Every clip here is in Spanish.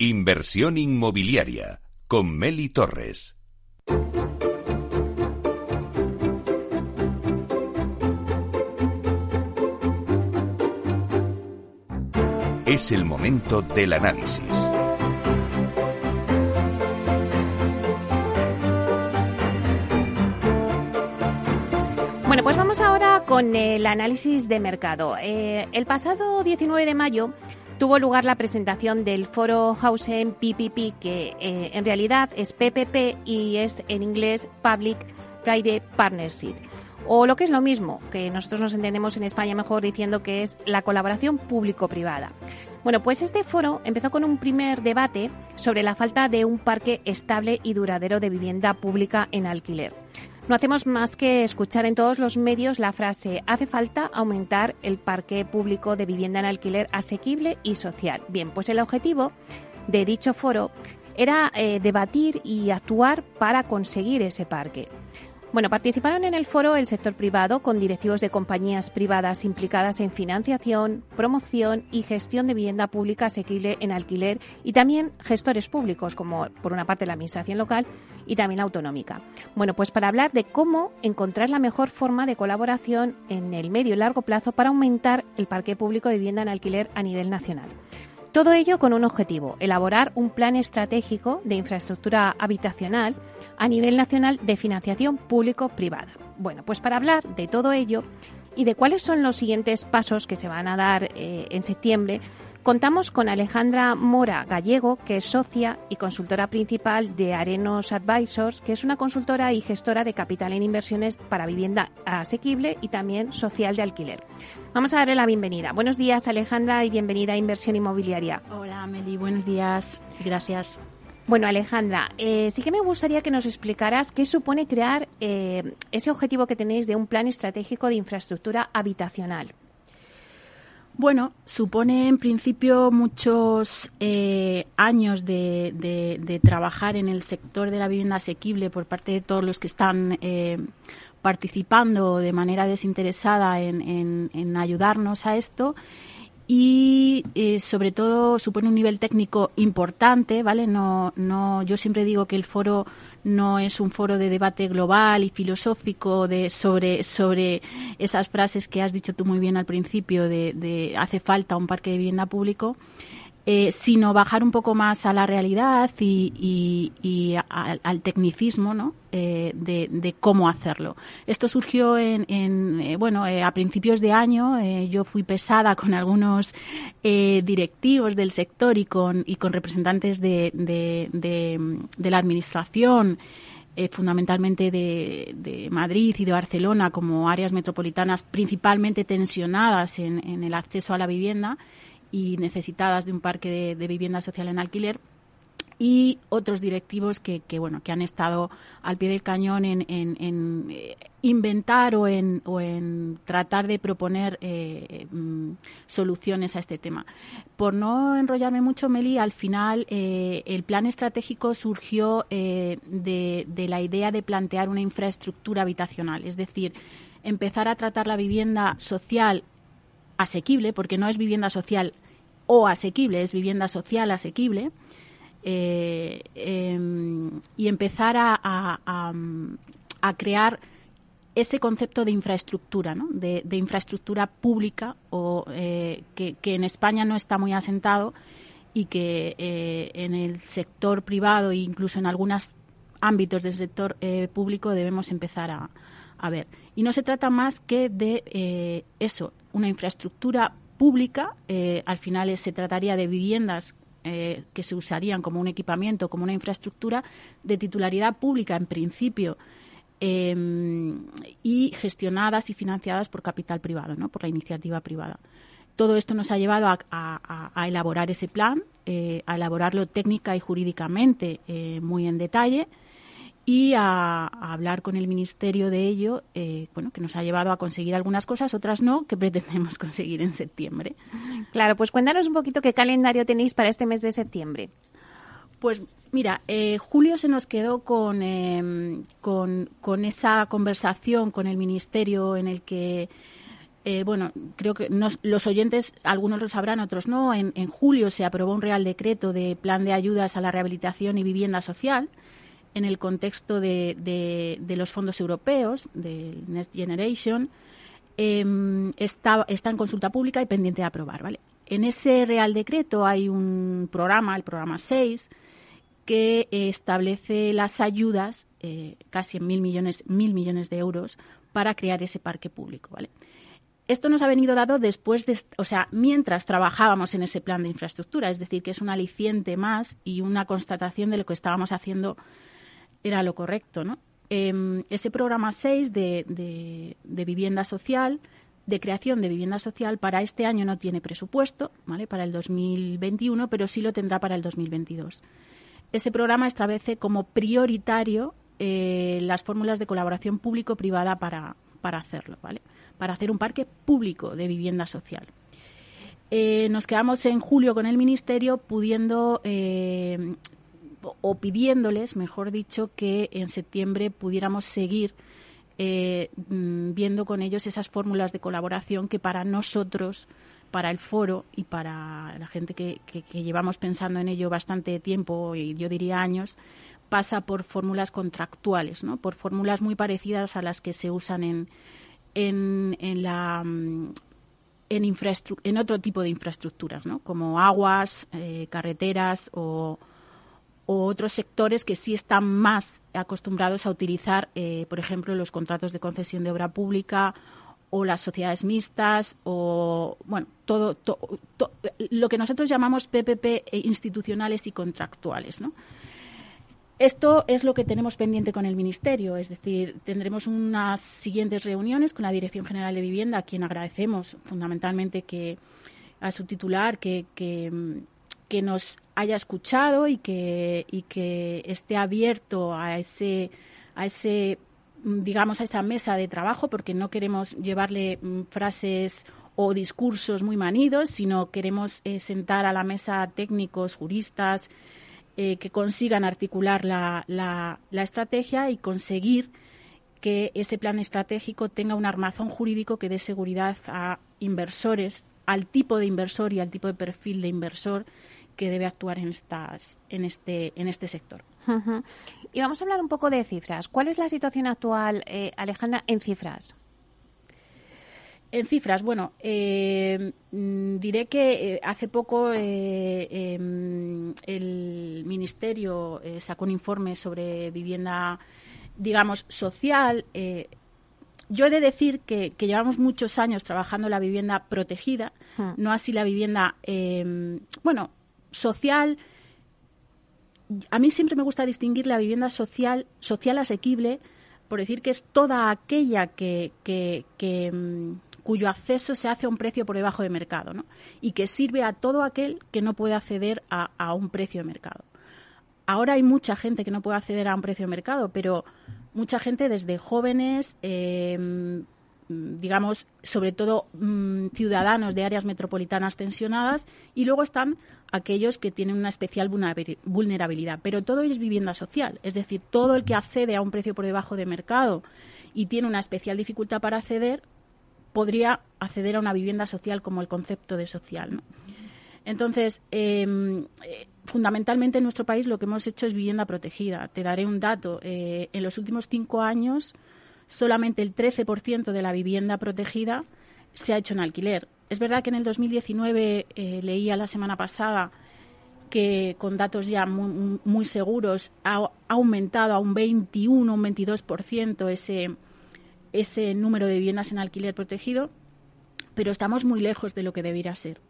Inversión inmobiliaria con Meli Torres. Es el momento del análisis. Bueno, pues vamos ahora con el análisis de mercado. Eh, el pasado 19 de mayo tuvo lugar la presentación del foro Housing PPP, que eh, en realidad es PPP y es en inglés Public Private Partnership. O lo que es lo mismo, que nosotros nos entendemos en España mejor diciendo que es la colaboración público-privada. Bueno, pues este foro empezó con un primer debate sobre la falta de un parque estable y duradero de vivienda pública en alquiler. No hacemos más que escuchar en todos los medios la frase hace falta aumentar el parque público de vivienda en alquiler asequible y social. Bien, pues el objetivo de dicho foro era eh, debatir y actuar para conseguir ese parque. Bueno, participaron en el foro el sector privado con directivos de compañías privadas implicadas en financiación, promoción y gestión de vivienda pública asequible en alquiler y también gestores públicos, como por una parte la administración local y también la autonómica. Bueno, pues para hablar de cómo encontrar la mejor forma de colaboración en el medio y largo plazo para aumentar el parque público de vivienda en alquiler a nivel nacional. Todo ello con un objetivo, elaborar un plan estratégico de infraestructura habitacional a nivel nacional de financiación público-privada. Bueno, pues para hablar de todo ello y de cuáles son los siguientes pasos que se van a dar eh, en septiembre, Contamos con Alejandra Mora Gallego, que es socia y consultora principal de Arenos Advisors, que es una consultora y gestora de capital en inversiones para vivienda asequible y también social de alquiler. Vamos a darle la bienvenida. Buenos días, Alejandra, y bienvenida a Inversión Inmobiliaria. Hola, Meli, buenos días. Gracias. Bueno, Alejandra, eh, sí que me gustaría que nos explicaras qué supone crear eh, ese objetivo que tenéis de un plan estratégico de infraestructura habitacional. Bueno, supone en principio muchos eh, años de, trabajar en el sector de la vivienda asequible por parte de todos los que están eh, participando de manera desinteresada en, ayudarnos a esto y eh, sobre todo supone un nivel técnico importante, ¿vale? No, no, yo siempre digo que el foro no es un foro de debate global y filosófico de, sobre, sobre esas frases que has dicho tú muy bien al principio de, de hace falta un parque de vivienda público. Eh, sino bajar un poco más a la realidad y, y, al tecnicismo ¿no? Eh, de, cómo hacerlo. Esto surgió en, en eh, bueno, a principios de año. yo fui pesada con algunos directivos del sector y con, y con representantes de, la administración. fundamentalmente de, Madrid y de Barcelona como áreas metropolitanas principalmente tensionadas en, en el acceso a la vivienda y necesitadas de un parque de, vivienda social en alquiler y otros directivos que, bueno que han estado al pie del cañón en, eh, inventar o en, o en tratar de proponer eh, mm, soluciones a este tema. Por no enrollarme mucho, Meli, al final eh, el plan estratégico surgió de, de la idea de plantear una infraestructura habitacional, es decir, empezar a tratar la vivienda social asequible, porque no es vivienda social o asequible, es vivienda social asequible, eh, em, y empezar a, a, crear ese concepto de infraestructura, ¿no? de, infraestructura pública o eh, que, en España no está muy asentado y que eh, en el sector privado e incluso en algunos ámbitos del sector público debemos empezar a, a, ver. Y no se trata más que de eso, una infraestructura pública, eh, al final se trataría de viviendas eh, que se usarían como un equipamiento, como una infraestructura de titularidad pública en principio em, y gestionadas y financiadas por capital privado, ¿no? por la iniciativa privada. Todo esto nos ha llevado a, elaborar ese plan, eh, a elaborarlo técnica y jurídicamente muy en detalle y a, hablar con el ministerio de ello, eh, bueno, que nos ha llevado a conseguir algunas cosas, otras no, que pretendemos conseguir en septiembre. Claro, pues cuéntanos un poquito qué calendario tenéis para este mes de septiembre. Pues mira, eh, julio se nos quedó con, em, con, con, esa conversación con el ministerio en el que eh, bueno, creo que los oyentes, algunos lo sabrán, otros no. En, julio se aprobó un Real Decreto de Plan de Ayudas a la Rehabilitación y Vivienda Social en el contexto de, los fondos europeos, del Next Generation. Em, está, está en consulta pública y pendiente de aprobar. ¿vale? En ese Real Decreto hay un programa, el programa 6, que establece las ayudas, eh, casi en mil millones, mil millones de euros, para crear ese parque público. ¿vale? Esto nos ha venido dado después de, o sea, mientras trabajábamos en ese plan de infraestructura, es decir, que es un aliciente más y una constatación de lo que estábamos haciendo era lo correcto, ¿no? Em, ese programa 6 de, vivienda social, de creación de vivienda social, para este año no tiene presupuesto, ¿vale? Para el 2021, pero sí lo tendrá para el 2022. Ese programa establece como prioritario eh, las fórmulas de colaboración público-privada para, para hacerlo, ¿vale? para hacer un parque público de vivienda social. Eh, nos quedamos en julio con el Ministerio pudiendo eh, o pidiéndoles, mejor dicho, que en septiembre pudiéramos seguir eh, mm, viendo con ellos esas fórmulas de colaboración que para nosotros, para el foro y para la gente que, llevamos pensando en ello bastante tiempo, y yo diría años, pasa por fórmulas contractuales, ¿no? por fórmulas muy parecidas a las que se usan en, en, en la mm, en, en otro tipo de infraestructuras, ¿no? como aguas, eh, carreteras o, otros sectores que sí están más acostumbrados a utilizar, eh, por ejemplo, los contratos de concesión de obra pública o las sociedades mixtas o, bueno, todo, lo que nosotros llamamos PPP institucionales y contractuales. Esto es lo que tenemos pendiente con el Ministerio, es decir, tendremos unas siguientes reuniones con la Dirección General de Vivienda, a quien agradecemos fundamentalmente que a su titular que, que, nos haya escuchado y que, y que esté abierto a ese, a ese digamos, a esa mesa de trabajo, porque no queremos llevarle mm, frases o discursos muy manidos, sino queremos eh, sentar a la mesa técnicos, juristas, eh, que consigan articular la, la, estrategia y conseguir que ese plan estratégico tenga un armazón jurídico que dé seguridad a inversores, al tipo de inversor y al tipo de perfil de inversor que debe actuar en estas en este en este sector. Y vamos a hablar un poco de cifras. ¿Cuál es la situación actual, eh, Alejandra, en cifras? En cifras, bueno, eh, mm, diré que eh, hace poco eh, em, el Ministerio sacó un informe sobre vivienda, digamos, social. yo he de decir que, llevamos muchos años trabajando la vivienda protegida, hmm. no así la vivienda, em, bueno, social. A mí siempre me gusta distinguir la vivienda social, social asequible, por decir que es toda aquella que, que, que, em, cuyo acceso se hace a un precio por debajo de mercado ¿no? y que sirve a todo aquel que no puede acceder a, un precio de mercado. Ahora hay mucha gente que no puede acceder a un precio de mercado, pero mucha gente desde jóvenes, eh, digamos, sobre todo mm, ciudadanos de áreas metropolitanas tensionadas, y luego están aquellos que tienen una especial vulnerabilidad. Pero todo es vivienda social, es decir, todo el que accede a un precio por debajo de mercado y tiene una especial dificultad para acceder, podría acceder a una vivienda social como el concepto de social. Entonces, em, eh, fundamentalmente en nuestro país lo que hemos hecho es vivienda protegida. Te daré un dato. Eh, en los últimos cinco años, solamente el 13% de la vivienda protegida se ha hecho en alquiler. Es verdad que en el 2019 eh, leía la semana pasada que con datos ya muy, muy seguros ha, aumentado a un 21, un 22% ese, ese número de viviendas en alquiler protegido, pero estamos muy lejos de lo que debiera ser.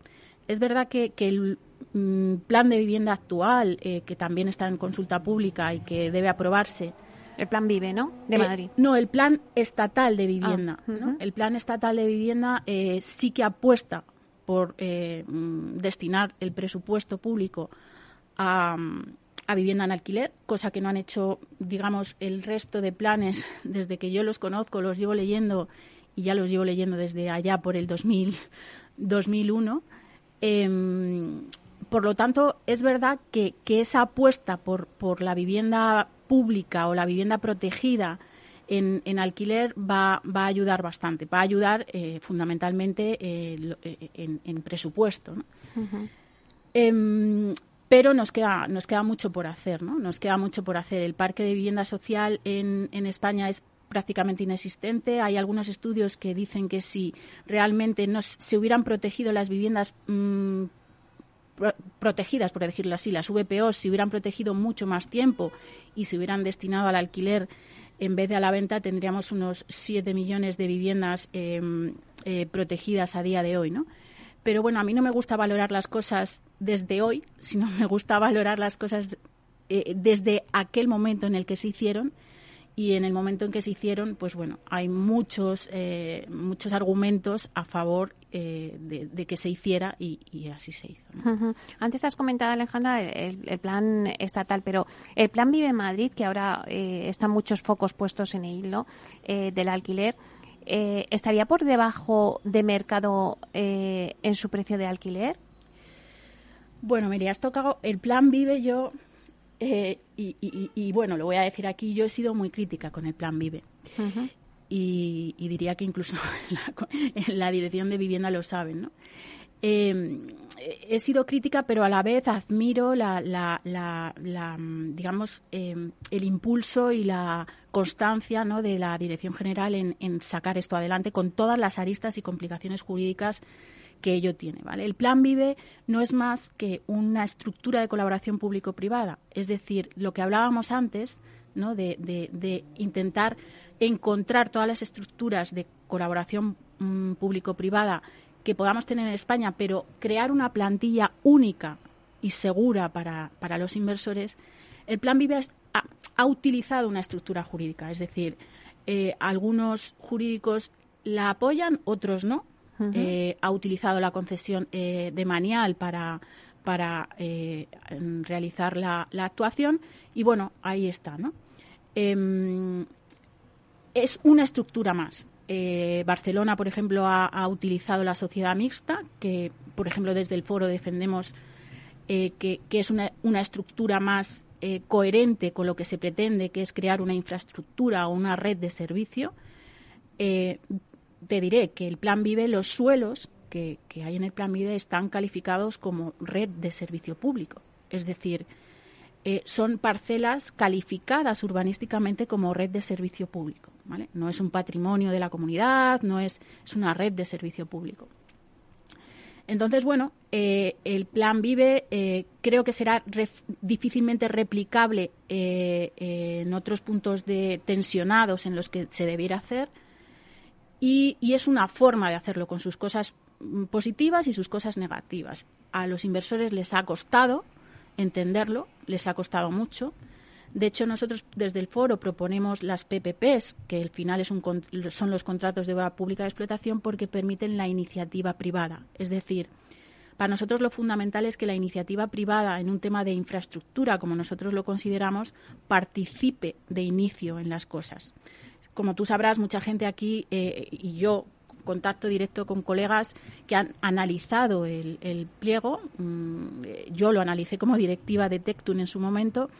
Es verdad que, el mm, plan de vivienda actual, eh, que también está en consulta pública y que debe aprobarse, el plan Vive, ¿no? De eh, Madrid. No, el plan estatal de vivienda. Ah, el plan estatal de vivienda eh, sí que apuesta por mm, destinar el presupuesto público a, a vivienda en alquiler, cosa que no han hecho, digamos, el resto de planes desde que yo los conozco, los llevo leyendo y ya los llevo leyendo desde allá por el 2000, 2001. Em, por lo tanto, es verdad que, esa apuesta por, por la vivienda pública o la vivienda protegida en, en alquiler va, va, a ayudar bastante. Va a ayudar eh, fundamentalmente eh, eh, en, en, presupuesto. ¿no? eh, pero nos queda, nos queda mucho por hacer, ¿no? Nos queda mucho por hacer. El parque de vivienda social en, en España es prácticamente inexistente. Hay algunos estudios que dicen que si realmente no se hubieran protegido las viviendas mmm, pro protegidas, por decirlo así, las VPOs, se hubieran protegido mucho más tiempo y se hubieran destinado al alquiler en vez de a la venta, tendríamos unos 7 millones de viviendas eh, eh, protegidas a día de hoy, ¿no? Pero bueno, a mí no me gusta valorar las cosas desde hoy, sino me gusta valorar las cosas eh, desde aquel momento en el que se hicieron y en el momento en que se hicieron, pues bueno, hay muchos, eh, muchos argumentos a favor eh, de, de, que se hiciera y, y así se hizo. ¿no? Uh -huh. Antes has comentado, Alejandra, el, el, plan estatal, pero el plan Vive Madrid, que ahora eh, están muchos focos puestos en el hilo eh, del alquiler, eh, ¿estaría por debajo de mercado eh, en su precio de alquiler? Bueno, mire, has tocado el plan Vive, yo eh, y, y, y, bueno, lo voy a decir aquí, yo he sido muy crítica con el plan Vive. Uh -huh. Y, y, diría que incluso la, la, dirección de vivienda lo saben, ¿no? Eh, he sido crítica, pero a la vez admiro la, la, la, digamos, eh, el impulso y la constancia ¿no? de la Dirección General en, sacar esto adelante con todas las aristas y complicaciones jurídicas que ello tiene. ¿vale? El Plan Vive no es más que una estructura de colaboración público-privada, es decir, lo que hablábamos antes ¿no? de intentar encontrar todas las estructuras de colaboración mmm, público-privada que podamos tener en España, pero crear una plantilla única y segura para, para los inversores, el Plan Vive ha, ha, utilizado una estructura jurídica, es decir, eh, algunos jurídicos la apoyan, otros no. Uh -huh. eh, ha utilizado la concesión eh, de Manial para, para eh, realizar la, la, actuación y bueno, ahí está, ¿no? Es una estructura más. Eh, Barcelona, por ejemplo, ha, utilizado la sociedad mixta, que, por ejemplo, desde el foro defendemos eh, que, es una, estructura más eh, coherente con lo que se pretende, que es crear una infraestructura o una red de servicio. Te diré que el Plan Vive, los suelos que, que, hay en el Plan Vive están calificados como red de servicio público. Es decir, eh, son parcelas calificadas urbanísticamente como red de servicio público. ¿vale? No es un patrimonio de la comunidad, no es, es una red de servicio público. Entonces, bueno, eh, el plan Vive eh, creo que será difícilmente replicable en otros puntos de tensionados en los que se debiera hacer y, y, es una forma de hacerlo con sus cosas positivas y sus cosas negativas. A los inversores les ha costado entenderlo, les ha costado mucho. De hecho, nosotros desde el foro proponemos las PPPs, que al final es un, son los contratos de obra pública de explotación porque permiten la iniciativa privada. Es decir, para nosotros lo fundamental es que la iniciativa privada en un tema de infraestructura, como nosotros lo consideramos, participe de inicio en las cosas. Como tú sabrás, mucha gente aquí eh, y yo contacto directo con colegas que han analizado el, pliego. Mm, yo lo analicé como directiva de Tectun en su momento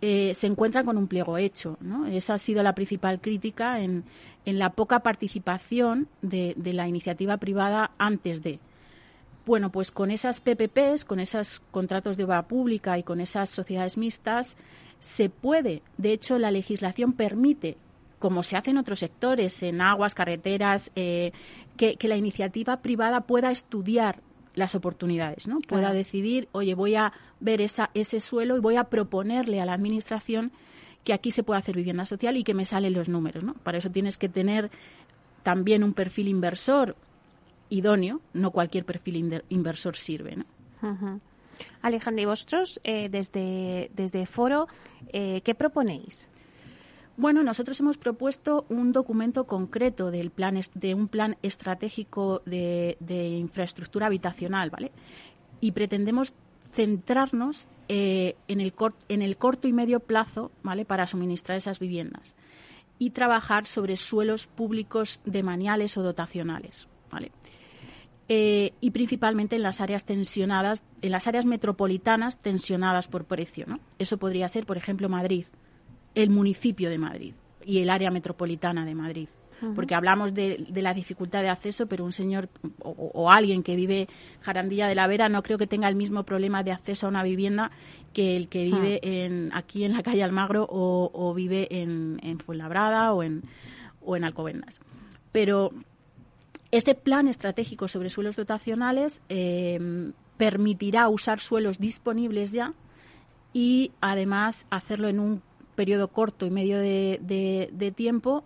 eh, se encuentran con un pliego hecho. ¿no? Esa ha sido la principal crítica en, en la poca participación de, de, la iniciativa privada antes de. Bueno, pues con esas PPPs, con esos contratos de obra pública y con esas sociedades mixtas, se puede, de hecho, la legislación permite, como se hace en otros sectores, en aguas, carreteras, eh, que, que la iniciativa privada pueda estudiar las oportunidades, ¿no? Pueda claro. decidir, oye, voy a ver esa, ese suelo y voy a proponerle a la administración que aquí se puede hacer vivienda social y que me salen los números, ¿no? Para eso tienes que tener también un perfil inversor idóneo, no cualquier perfil inversor sirve, ¿no? Uh -huh. Alejandra, y vosotros eh, desde, desde Foro, eh, ¿qué proponéis? Bueno, nosotros hemos propuesto un documento concreto del plan de un plan estratégico de, infraestructura habitacional, ¿vale? Y pretendemos centrarnos eh, en, el en, el corto y medio plazo, ¿vale? Para suministrar esas viviendas y trabajar sobre suelos públicos demaniales o dotacionales, ¿vale? Eh, y principalmente en las áreas tensionadas, en las áreas metropolitanas tensionadas por precio, ¿no? Eso podría ser, por ejemplo, Madrid el municipio de Madrid. y el área metropolitana de Madrid porque hablamos de, la dificultad de acceso, pero un señor o, alguien que vive Jarandilla de la Vera no creo que tenga el mismo problema de acceso a una vivienda que el que vive en, aquí en la calle Almagro o, vive en, en, Fuenlabrada o en, o en Alcobendas. Pero este plan estratégico sobre suelos dotacionales eh, permitirá usar suelos disponibles ya y además hacerlo en un periodo corto y medio de tiempo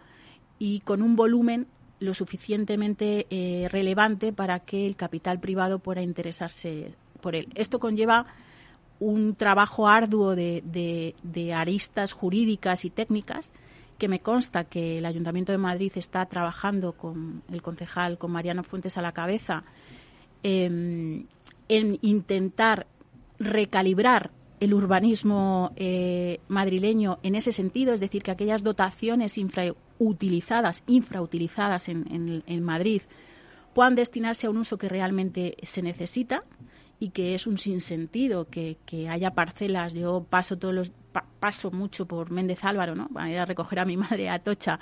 y con un volumen lo suficientemente eh, relevante para que el capital privado pueda interesarse por él. Esto conlleva un trabajo arduo de, aristas jurídicas y técnicas que me consta que el Ayuntamiento de Madrid está trabajando con el concejal, con Mariano Fuentes a la cabeza, em, en intentar recalibrar el urbanismo eh, madrileño en ese sentido, es decir, que aquellas dotaciones infrautilizadas, infrautilizadas en, en, Madrid puedan destinarse a un uso que realmente se necesita y que es un sinsentido que, que haya parcelas. Yo paso todos los paso mucho por Méndez Álvaro, ¿no? Para ir a recoger a mi madre a Tocha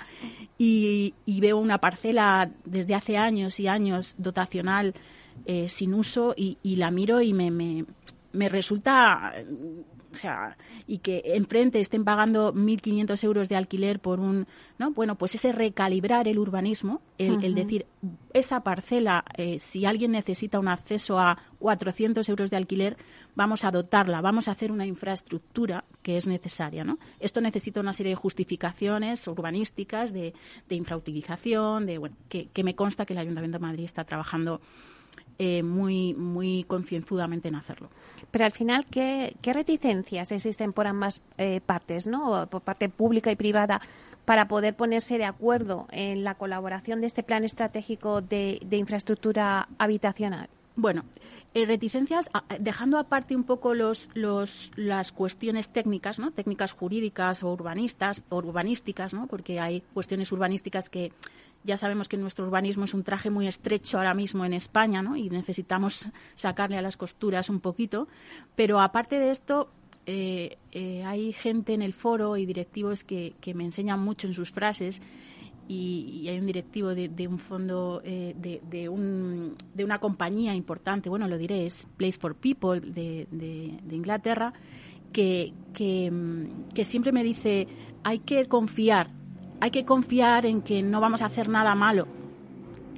y, veo una parcela desde hace años y años dotacional eh, sin uso y, la miro y me, me resulta o sea, y que enfrente estén pagando 1.500 euros de alquiler por un, ¿no? Bueno, pues ese recalibrar el urbanismo, el, decir, esa parcela, eh, si alguien necesita un acceso a 400 euros de alquiler, vamos a dotarla, vamos a hacer una infraestructura que es necesaria, ¿no? Esto necesita una serie de justificaciones urbanísticas, de, de infrautilización, de, bueno, que, que me consta que el Ayuntamiento de Madrid está trabajando eh, muy, muy concienzudamente en hacerlo. Pero al final, ¿qué, reticencias existen por ambas eh, partes, ¿no? por parte pública y privada, para poder ponerse de acuerdo en la colaboración de este plan estratégico de, infraestructura habitacional? Bueno, eh, reticencias, dejando aparte un poco los, los, las cuestiones técnicas, ¿no? técnicas jurídicas o urbanistas, o urbanísticas, ¿no? porque hay cuestiones urbanísticas que ya sabemos que nuestro urbanismo es un traje muy estrecho ahora mismo en España, ¿no? Y necesitamos sacarle a las costuras un poquito. Pero aparte de esto, eh, eh, hay gente en el foro y directivos que, me enseñan mucho en sus frases. Y, hay un directivo de, un fondo, eh, de, un, de una compañía importante, bueno, lo diré, es Place for People de, Inglaterra, que, que, que siempre me dice, hay que confiar hay que confiar en que no vamos a hacer nada malo,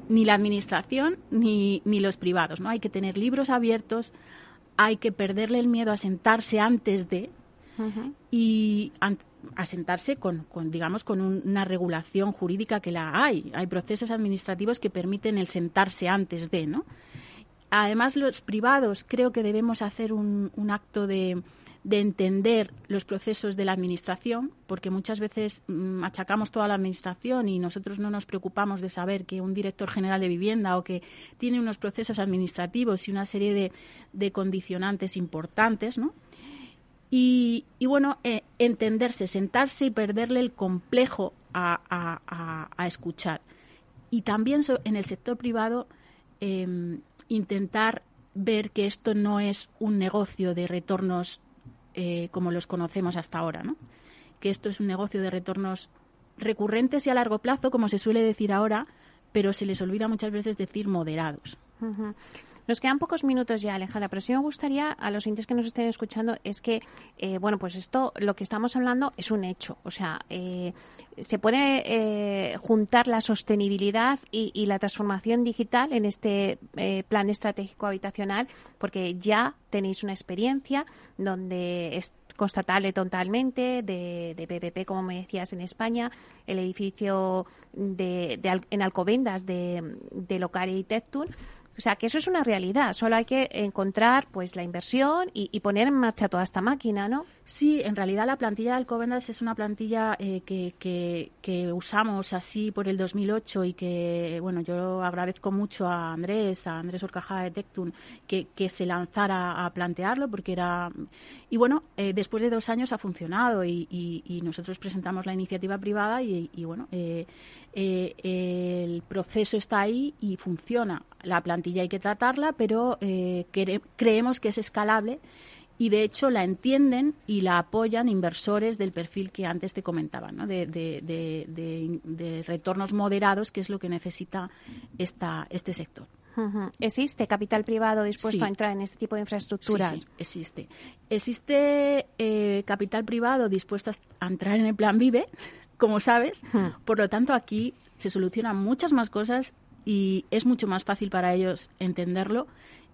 ni la administración ni, ni los privados, ¿no? Hay que tener libros abiertos, hay que perderle el miedo a sentarse antes de y a sentarse con, digamos, con una regulación jurídica que la hay. Hay procesos administrativos que permiten el sentarse antes de, ¿no? Además, los privados creo que debemos hacer un acto de, de entender los procesos de la administración, porque muchas veces mm, achacamos toda la administración y nosotros no nos preocupamos de saber que un director general de vivienda o que tiene unos procesos administrativos y una serie de, de condicionantes importantes, ¿no? Y, bueno, eh, entenderse, sentarse y perderle el complejo a, escuchar. Y también en el sector privado em, intentar ver que esto no es un negocio de retornos eh, como los conocemos hasta ahora, ¿no? Que esto es un negocio de retornos recurrentes y a largo plazo, como se suele decir ahora, pero se les olvida muchas veces decir moderados. Nos quedan pocos minutos ya, Alejandra, pero sí me gustaría a los entes que nos estén escuchando es que, eh, bueno, pues esto, lo que estamos hablando es un hecho. O sea, eh, se puede eh, juntar la sostenibilidad y, la transformación digital en este plan estratégico habitacional, porque ya tenéis una experiencia donde es constatable totalmente de, de, PPP, como me decías, en España, el edificio de, en Alcobendas de, de Locari y Tectur, o sea, que eso es una realidad. Solo hay que encontrar pues la inversión y, poner en marcha toda esta máquina, ¿no? Sí, en realidad la plantilla de Alcobendas es una plantilla eh, que, usamos así por el 2008 y que, bueno, yo agradezco mucho a Andrés, a Andrés Orcajada de Tectun, que, se lanzara a plantearlo porque era... Y bueno, eh, después de dos años ha funcionado y, y, nosotros presentamos la iniciativa privada y, bueno, eh, el proceso está ahí y funciona. La plantilla hay que tratarla, pero creemos que es escalable y de hecho la entienden y la apoyan inversores del perfil que antes te comentaba, ¿no? de, de, retornos moderados, que es lo que necesita esta, este sector. ¿Existe capital privado dispuesto a entrar en este tipo de infraestructuras? Sí, existe. Existe eh, capital privado dispuesto a entrar en el plan Vive, como sabes. Por lo tanto, aquí se solucionan muchas más cosas y es mucho más fácil para ellos entenderlo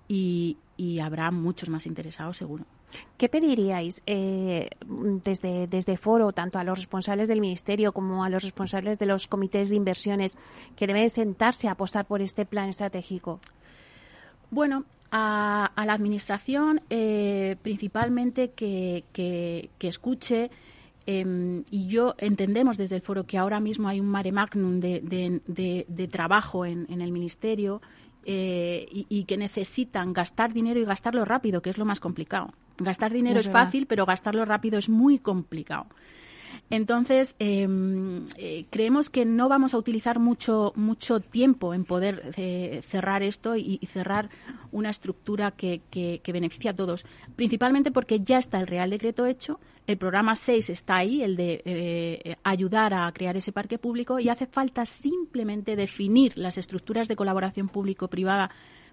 y, habrá muchos más interesados seguro. ¿Qué pediríais eh, desde, desde Foro, tanto a los responsables del Ministerio como a los responsables de los comités de inversiones, que deben sentarse a apostar por este plan estratégico? Bueno, a, la Administración eh, principalmente que, que, escuche em, y yo entendemos desde el foro que ahora mismo hay un mare magnum de, trabajo en, en, el Ministerio eh, y, que necesitan gastar dinero y gastarlo rápido, que es lo más complicado. Gastar dinero es, fácil, pero gastarlo rápido es muy complicado. Entonces, em, eh, creemos que no vamos a utilizar mucho, mucho tiempo en poder eh, cerrar esto y, cerrar una estructura que, que, beneficia a todos, principalmente porque ya está el Real Decreto hecho, el programa 6 está ahí, el de eh, ayudar a crear ese parque público, y hace falta simplemente definir las estructuras de colaboración público-privada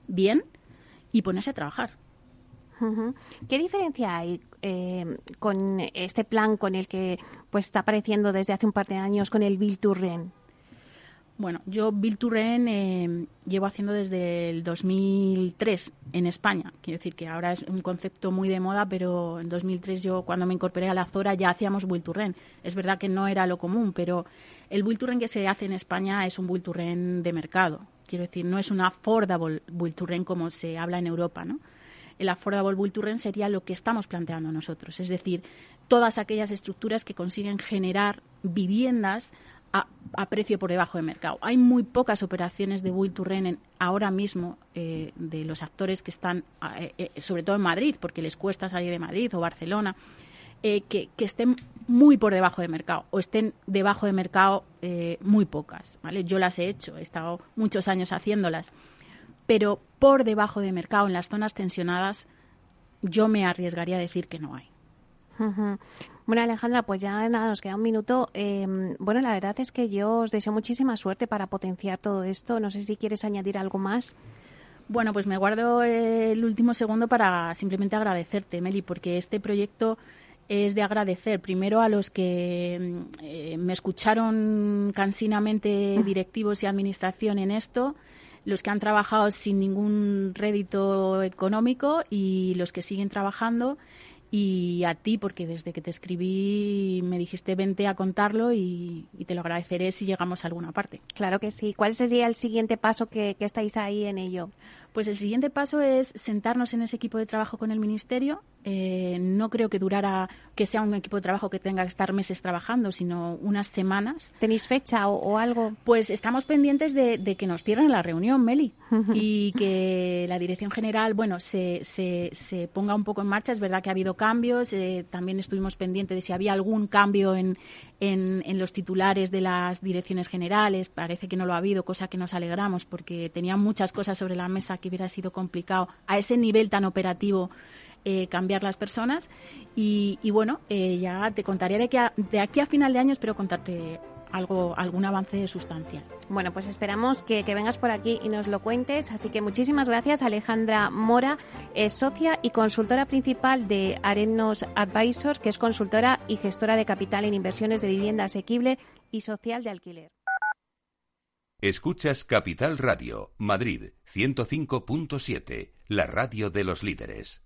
bien y ponerse a trabajar. ¿Qué diferencia hay eh, con este plan con el que pues está apareciendo desde hace un par de años con el Bill to Bueno, yo Bill to eh, llevo haciendo desde el 2003 en España. Quiero decir que ahora es un concepto muy de moda, pero en 2003 yo cuando me incorporé a la Zora ya hacíamos Bill to Es verdad que no era lo común, pero el Bill to que se hace en España es un Bill to de mercado. Quiero decir, no es un affordable Bill to como se habla en Europa, ¿no? El build to rent sería lo que estamos planteando nosotros, es decir, todas aquellas estructuras que consiguen generar viviendas a, precio por debajo de mercado. Hay muy pocas operaciones de build to rent ahora mismo eh, de los actores que están, eh, eh, sobre todo en Madrid, porque les cuesta salir de Madrid o Barcelona, que, estén muy por debajo de mercado o estén debajo de mercado muy pocas. ¿vale? Yo las he hecho, he estado muchos años haciéndolas pero por debajo de mercado, en las zonas tensionadas, yo me arriesgaría a decir que no hay. Bueno, Alejandra, pues ya nada, nos queda un minuto. Em, bueno, la verdad es que yo os deseo muchísima suerte para potenciar todo esto. No sé si quieres añadir algo más. Bueno, pues me guardo el último segundo para simplemente agradecerte, Meli, porque este proyecto es de agradecer primero a los que eh, me escucharon cansinamente directivos y administración en esto los que han trabajado sin ningún rédito económico y los que siguen trabajando y a ti, porque desde que te escribí me dijiste vente a contarlo y, te lo agradeceré si llegamos a alguna parte. Claro que sí. ¿Cuál sería el siguiente paso que, que estáis ahí en ello? Pues el siguiente paso es sentarnos en ese equipo de trabajo con el Ministerio. Eh, no creo que durara, que sea un equipo de trabajo que tenga que estar meses trabajando, sino unas semanas. ¿Tenéis fecha o, algo? Pues estamos pendientes de, que nos cierren la reunión, Meli, y que la Dirección General, bueno, se, se, se, ponga un poco en marcha. Es verdad que ha habido cambios. Eh, también estuvimos pendientes de si había algún cambio en, en, en, los titulares de las direcciones generales. Parece que no lo ha habido, cosa que nos alegramos porque tenían muchas cosas sobre la mesa que hubiera sido complicado a ese nivel tan operativo eh, cambiar las personas. Y, bueno, eh, ya te contaré de, que de aquí a final de año, espero contarte algo, algún avance sustancial. Bueno, pues esperamos que, vengas por aquí y nos lo cuentes. Así que muchísimas gracias, Alejandra Mora, es socia y consultora principal de Arenos Advisor, que es consultora y gestora de capital en inversiones de vivienda asequible y social de alquiler. Escuchas Capital Radio, Madrid 105.7, la radio de los líderes.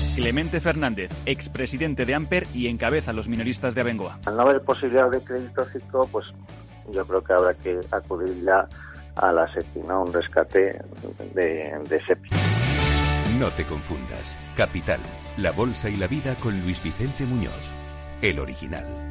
Clemente Fernández, expresidente de Amper y encabeza a los minoristas de Abengoa. Al no haber posibilidad de crédito fijo, pues yo creo que habrá que acudir ya a la SEPI, ¿no? un rescate de, de SEPI. No te confundas. Capital, la bolsa y la vida con Luis Vicente Muñoz, el original.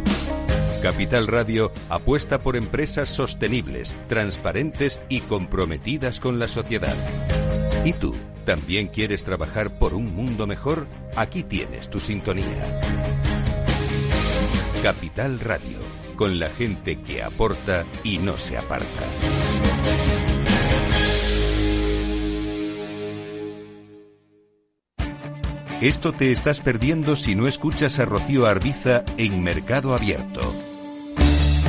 Capital Radio apuesta por empresas sostenibles, transparentes y comprometidas con la sociedad. ¿Y tú? ¿También quieres trabajar por un mundo mejor? Aquí tienes tu sintonía. Capital Radio, con la gente que aporta y no se aparta. Esto te estás perdiendo si no escuchas a Rocío Arbiza en Mercado Abierto.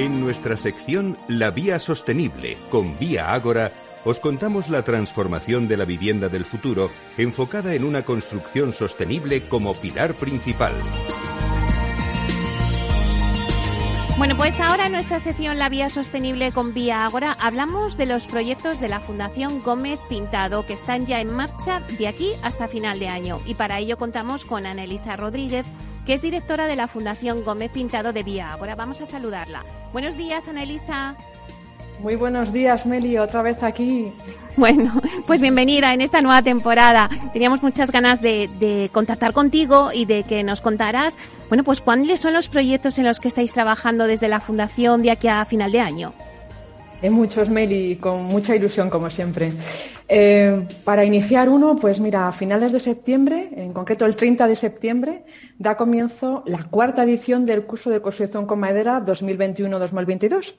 En nuestra sección La Vía Sostenible con Vía Ágora, os contamos la transformación de la vivienda del futuro enfocada en una construcción sostenible como pilar principal. Bueno, pues ahora en nuestra sección La Vía Sostenible con Vía Ágora hablamos de los proyectos de la Fundación Gómez Pintado que están ya en marcha de aquí hasta final de año. Y para ello contamos con Anelisa Rodríguez, que es directora de la Fundación Gómez Pintado de Vía Ágora. Vamos a saludarla. Buenos días, Anelisa. Muy buenos días, Meli, otra vez aquí. Bueno, pues bienvenida en esta nueva temporada. Teníamos muchas ganas de, contactar contigo y de que nos contaras, bueno, pues cuáles son los proyectos en los que estáis trabajando desde la Fundación de aquí a final de año. En muchos, Meli, con mucha ilusión, como siempre. Eh, para iniciar uno, pues mira, a finales de septiembre, en concreto el 30 de septiembre, da comienzo la cuarta edición del curso de construcción con madera 2021-2022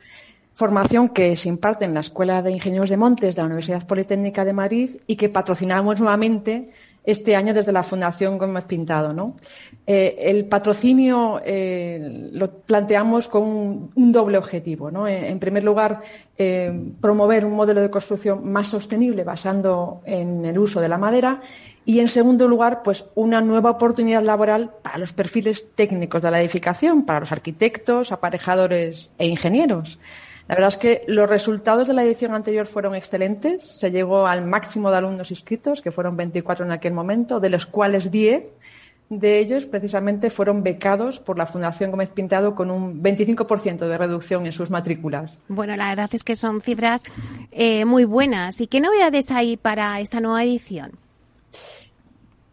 formación que se imparte en la Escuela de Ingenieros de Montes de la Universidad Politécnica de Madrid y que patrocinamos nuevamente este año desde la Fundación Gómez Pintado. ¿no? Eh, el patrocinio eh, lo planteamos con un, doble objetivo. ¿no? En, primer lugar, eh, promover un modelo de construcción más sostenible basando en el uso de la madera y, en segundo lugar, pues una nueva oportunidad laboral para los perfiles técnicos de la edificación, para los arquitectos, aparejadores e ingenieros. La verdad es que los resultados de la edición anterior fueron excelentes. Se llegó al máximo de alumnos inscritos, que fueron 24 en aquel momento, de los cuales 10 de ellos precisamente fueron becados por la Fundación Gómez Pintado con un 25% de reducción en sus matrículas. Bueno, la verdad es que son cifras eh, muy buenas. ¿Y qué novedades hay para esta nueva edición?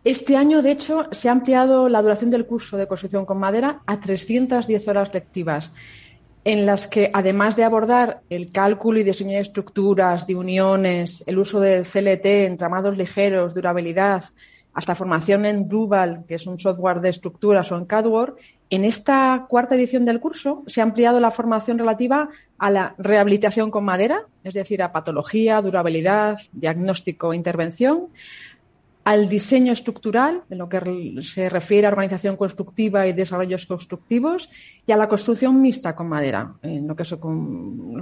Este año, de hecho, se ha ampliado la duración del curso de construcción con madera a 310 horas lectivas en las que, además de abordar el cálculo y diseño de estructuras, de uniones, el uso de CLT, entramados ligeros, durabilidad, hasta formación en Drupal, que es un software de estructuras, o en CADWORD, en esta cuarta edición del curso se ha ampliado la formación relativa a la rehabilitación con madera, es decir, a patología, durabilidad, diagnóstico e intervención, al diseño estructural, en lo que se refiere a organización constructiva y desarrollos constructivos, y a la construcción mixta con madera, en lo que se,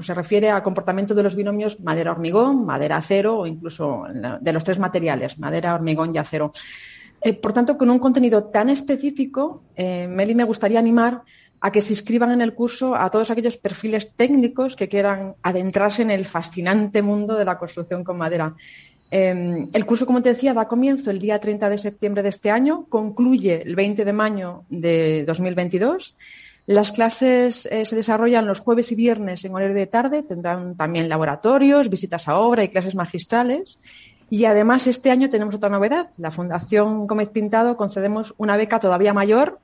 se refiere al comportamiento de los binomios madera-hormigón, madera-acero o incluso de los tres materiales, madera, hormigón y acero. Eh, por tanto, con un contenido tan específico, eh, Meli me gustaría animar a que se inscriban en el curso a todos aquellos perfiles técnicos que quieran adentrarse en el fascinante mundo de la construcción con madera. Em, el curso, como te decía, da comienzo el día 30 de septiembre de este año, concluye el 20 de mayo de 2022. Las clases eh, se desarrollan los jueves y viernes en horario de tarde, tendrán también laboratorios, visitas a obra y clases magistrales. Y además este año tenemos otra novedad. La Fundación Gómez Pintado concedemos una beca todavía mayor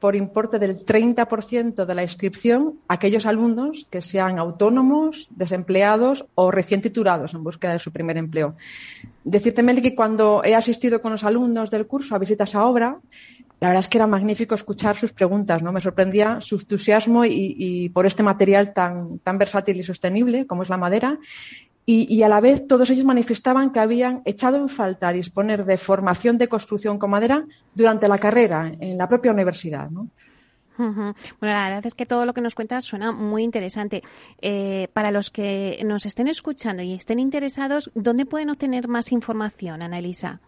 por importe del 30% de la inscripción a aquellos alumnos que sean autónomos, desempleados o recién titulados en búsqueda de su primer empleo. Decirte, Meli, que cuando he asistido con los alumnos del curso a visitas a obra, la verdad es que era magnífico escuchar sus preguntas, ¿no? Me sorprendía su entusiasmo y, y por este material tan, tan versátil y sostenible como es la madera y, a la vez todos ellos manifestaban que habían echado en falta disponer de formación de construcción con madera durante la carrera en la propia universidad. ¿no? Bueno, la verdad es que todo lo que nos cuentas suena muy interesante. Eh, para los que nos estén escuchando y estén interesados, ¿dónde pueden obtener más información, Ana Elisa?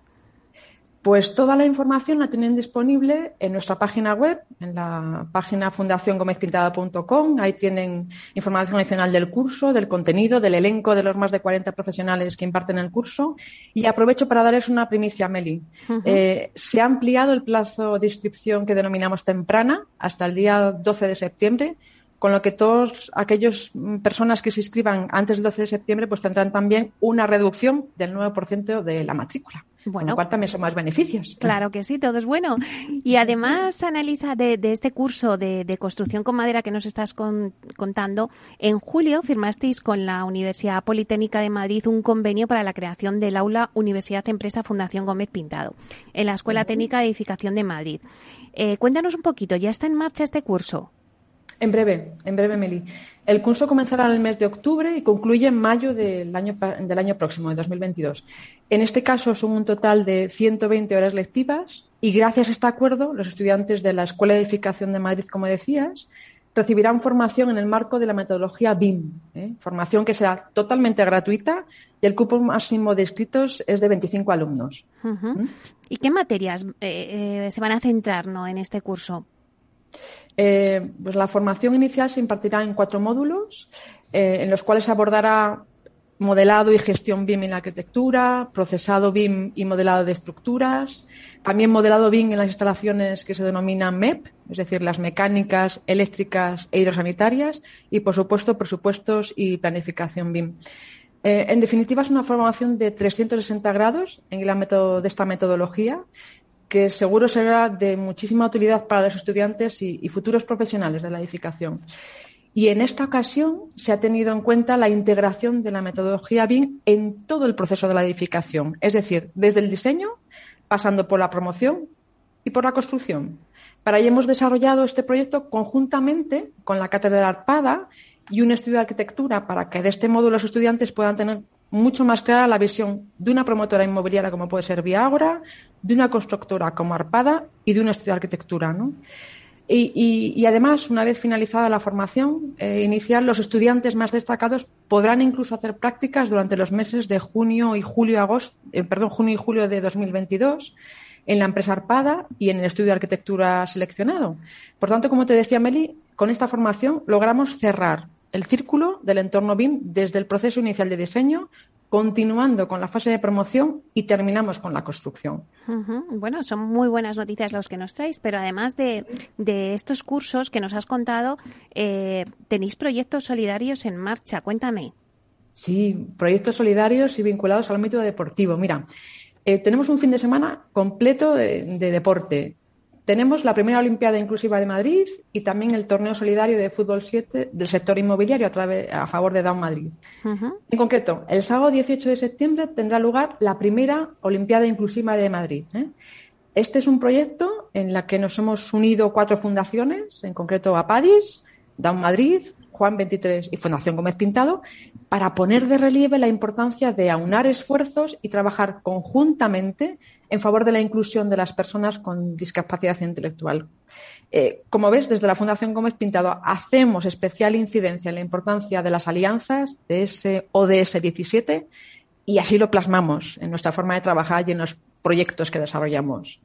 Pues toda la información la tienen disponible en nuestra página web, en la página fundaciongomezpintada.com. Ahí tienen información adicional del curso, del contenido, del elenco de los más de 40 profesionales que imparten el curso. Y aprovecho para darles una primicia, Meli. Eh, se ha ampliado el plazo de inscripción que denominamos temprana hasta el día 12 de septiembre con lo que todas aquellas personas que se inscriban antes del 12 de septiembre pues tendrán también una reducción del 9% de la matrícula. Bueno, con lo también son más beneficios. Claro que sí, todo es bueno. Y además, Analisa, de, este curso de, construcción con madera que nos estás contando, en julio firmasteis con la Universidad Politécnica de Madrid un convenio para la creación del aula Universidad Empresa Fundación Gómez Pintado en la Escuela Técnica de Edificación de Madrid. Eh, cuéntanos un poquito, ¿ya está en marcha este curso? En breve, en breve, Meli. El curso comenzará en el mes de octubre y concluye en mayo del año, del año próximo, de 2022. En este caso son un total de 120 horas lectivas y gracias a este acuerdo los estudiantes de la Escuela de Edificación de Madrid, como decías, recibirán formación en el marco de la metodología BIM, ¿eh? formación que será totalmente gratuita y el cupo máximo de inscritos es de 25 alumnos. ¿Mm? ¿Y qué materias eh, eh, se van a centrar en este curso? Eh, pues la formación inicial se impartirá en cuatro módulos, eh, en los cuales se abordará modelado y gestión BIM en la arquitectura, procesado BIM y modelado de estructuras, también modelado BIM en las instalaciones que se denominan MEP, es decir, las mecánicas, eléctricas e hidrosanitarias, y por supuesto presupuestos y planificación BIM. Eh, en definitiva, es una formación de 360 grados en el ámbito de esta metodología que seguro será de muchísima utilidad para los estudiantes y, futuros profesionales de la edificación. Y en esta ocasión se ha tenido en cuenta la integración de la metodología BIM en todo el proceso de la edificación, es decir, desde el diseño, pasando por la promoción y por la construcción. Para ello hemos desarrollado este proyecto conjuntamente con la Cátedra Arpada y un estudio de arquitectura para que de este modo los estudiantes puedan tener mucho más clara la visión de una promotora inmobiliaria como puede ser Viagora, de una constructora como Arpada y de un estudio de arquitectura. ¿no? Y, además, una vez finalizada la formación eh, inicial, los estudiantes más destacados podrán incluso hacer prácticas durante los meses de junio y julio, agosto, eh, perdón, junio y julio de 2022 en la empresa Arpada y en el estudio de arquitectura seleccionado. Por tanto, como te decía Meli, con esta formación logramos cerrar el círculo del entorno BIM desde el proceso inicial de diseño, continuando con la fase de promoción y terminamos con la construcción. Bueno, son muy buenas noticias los que nos traéis, pero además de, estos cursos que nos has contado, eh, tenéis proyectos solidarios en marcha. Cuéntame. Sí, proyectos solidarios y vinculados al ámbito deportivo. Mira, eh, tenemos un fin de semana completo de deporte. Tenemos la primera Olimpiada Inclusiva de Madrid y también el torneo solidario de fútbol 7 del sector inmobiliario a, través, a favor de Down Madrid. En concreto, el sábado 18 de septiembre tendrá lugar la primera Olimpiada Inclusiva de Madrid. ¿eh? Este es un proyecto en el que nos hemos unido cuatro fundaciones, en concreto APADIS, Down Madrid, Juan 23 y Fundación Gómez Pintado, para poner de relieve la importancia de aunar esfuerzos y trabajar conjuntamente en favor de la inclusión de las personas con discapacidad intelectual. Eh, como ves, desde la Fundación Gómez Pintado hacemos especial incidencia en la importancia de las alianzas de ese ODS 17 y así lo plasmamos en nuestra forma de trabajar y en los proyectos que desarrollamos.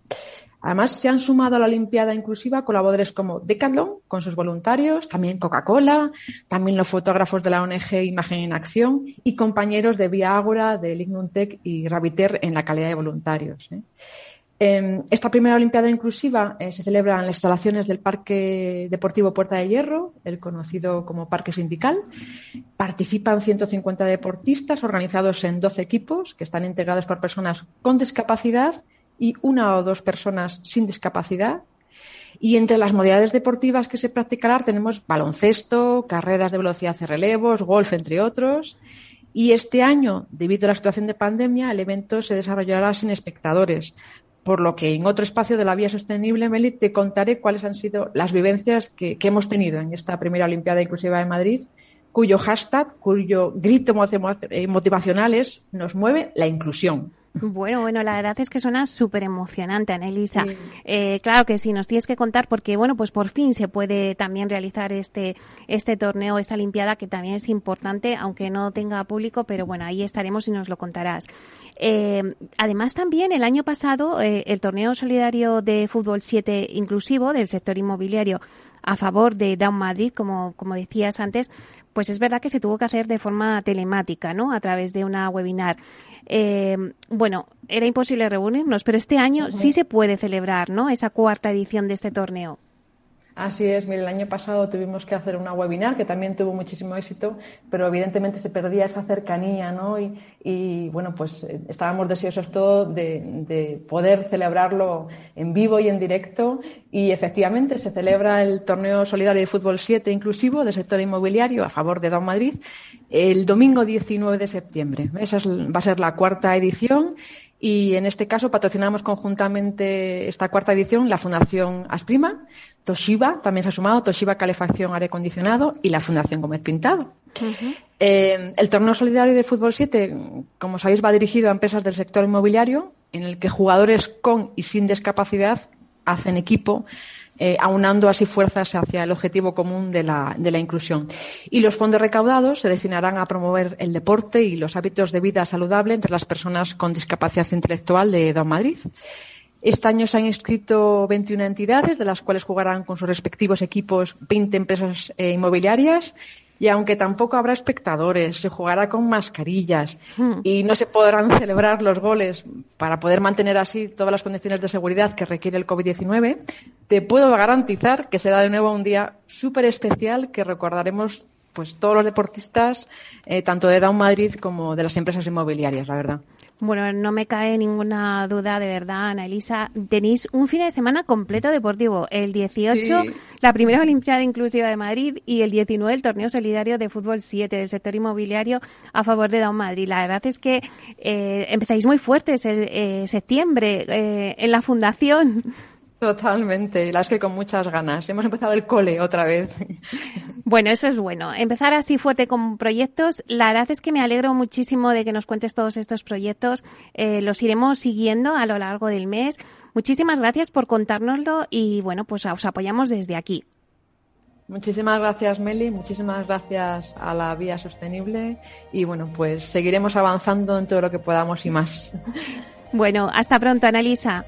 Además, se han sumado a la Olimpiada Inclusiva colaboradores como Decathlon, con sus voluntarios, también Coca-Cola, también los fotógrafos de la ONG Imagen en Acción y compañeros de Vía Ágora, de Lignuntec y Graviter en la calidad de voluntarios. ¿eh? Em, esta primera Olimpiada Inclusiva eh, se celebra en las instalaciones del Parque Deportivo Puerta de Hierro, el conocido como Parque Sindical. Participan 150 deportistas organizados en 12 equipos que están integrados por personas con discapacidad y una o dos personas sin discapacidad. Y entre las modalidades deportivas que se practicarán tenemos baloncesto, carreras de velocidad de relevos, golf, entre otros. Y este año, debido a la situación de pandemia, el evento se desarrollará sin espectadores, por lo que en otro espacio de la vía sostenible, Meli, te contaré cuáles han sido las vivencias que, que hemos tenido en esta primera Olimpiada Inclusiva de Madrid, cuyo hashtag, cuyo grito motivacional es nos mueve la inclusión. Bueno, bueno, la verdad es que suena súper emocionante, Anelisa. Eh, claro que sí, nos tienes que contar porque, bueno, pues por fin se puede también realizar este, este torneo, esta Olimpiada, que también es importante, aunque no tenga público, pero bueno, ahí estaremos y nos lo contarás. Eh, además, también el año pasado, eh, el torneo solidario de fútbol 7 inclusivo del sector inmobiliario a favor de Down Madrid, como, como decías antes, pues es verdad que se tuvo que hacer de forma telemática, ¿no? A través de una webinar. Eh, bueno, era imposible reunirnos, pero este año sí se puede celebrar, ¿no? Esa cuarta edición de este torneo. Así es, mire, el año pasado tuvimos que hacer una webinar que también tuvo muchísimo éxito, pero evidentemente se perdía esa cercanía, ¿no? Y, bueno, pues eh, estábamos deseosos todos de, poder celebrarlo en vivo y en directo. Y efectivamente se celebra el torneo solidario de fútbol 7 inclusivo del sector inmobiliario a favor de Don Madrid el domingo 19 de septiembre. Esa va a ser la cuarta edición y en este caso patrocinamos conjuntamente esta cuarta edición la Fundación Asprima, Toshiba también se ha sumado, Toshiba Calefacción Aire Acondicionado y la Fundación Gómez Pintado. Eh, el torneo solidario de fútbol 7, como sabéis, va dirigido a empresas del sector inmobiliario, en el que jugadores con y sin discapacidad hacen equipo eh, aunando así fuerzas hacia el objetivo común de la, inclusión. Y los fondos recaudados se destinarán a promover el deporte y los hábitos de vida saludable entre las personas con discapacidad intelectual de Don Madrid. Este año se han inscrito 21 entidades, de las cuales jugarán con sus respectivos equipos 20 empresas eh, inmobiliarias y aunque tampoco habrá espectadores, se jugará con mascarillas hmm. y no se podrán celebrar los goles para poder mantener así todas las condiciones de seguridad que requiere el COVID-19, te puedo garantizar que será de nuevo un día súper especial que recordaremos pues todos los deportistas, eh, tanto de Down Madrid como de las empresas inmobiliarias, la verdad. Bueno, no me cae ninguna duda, de verdad, Ana Elisa. Tenéis un fin de semana completo deportivo. El 18, la primera Olimpiada Inclusiva de Madrid y el 19, el torneo solidario de fútbol 7 del sector inmobiliario a favor de Down Madrid. La verdad es que eh, empezáis muy fuertes en eh, septiembre eh, en la fundación. Totalmente, las que con muchas ganas. Hemos empezado el cole otra vez. Bueno, eso es bueno. Empezar así fuerte con proyectos. La verdad es que me alegro muchísimo de que nos cuentes todos estos proyectos. Eh, los iremos siguiendo a lo largo del mes. Muchísimas gracias por contárnoslo y bueno, pues os apoyamos desde aquí. Muchísimas gracias, Meli. Muchísimas gracias a la Vía Sostenible. Y bueno, pues seguiremos avanzando en todo lo que podamos y más. Bueno, hasta pronto, Analisa.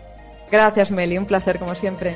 Gracias, Meli. Un placer, como siempre.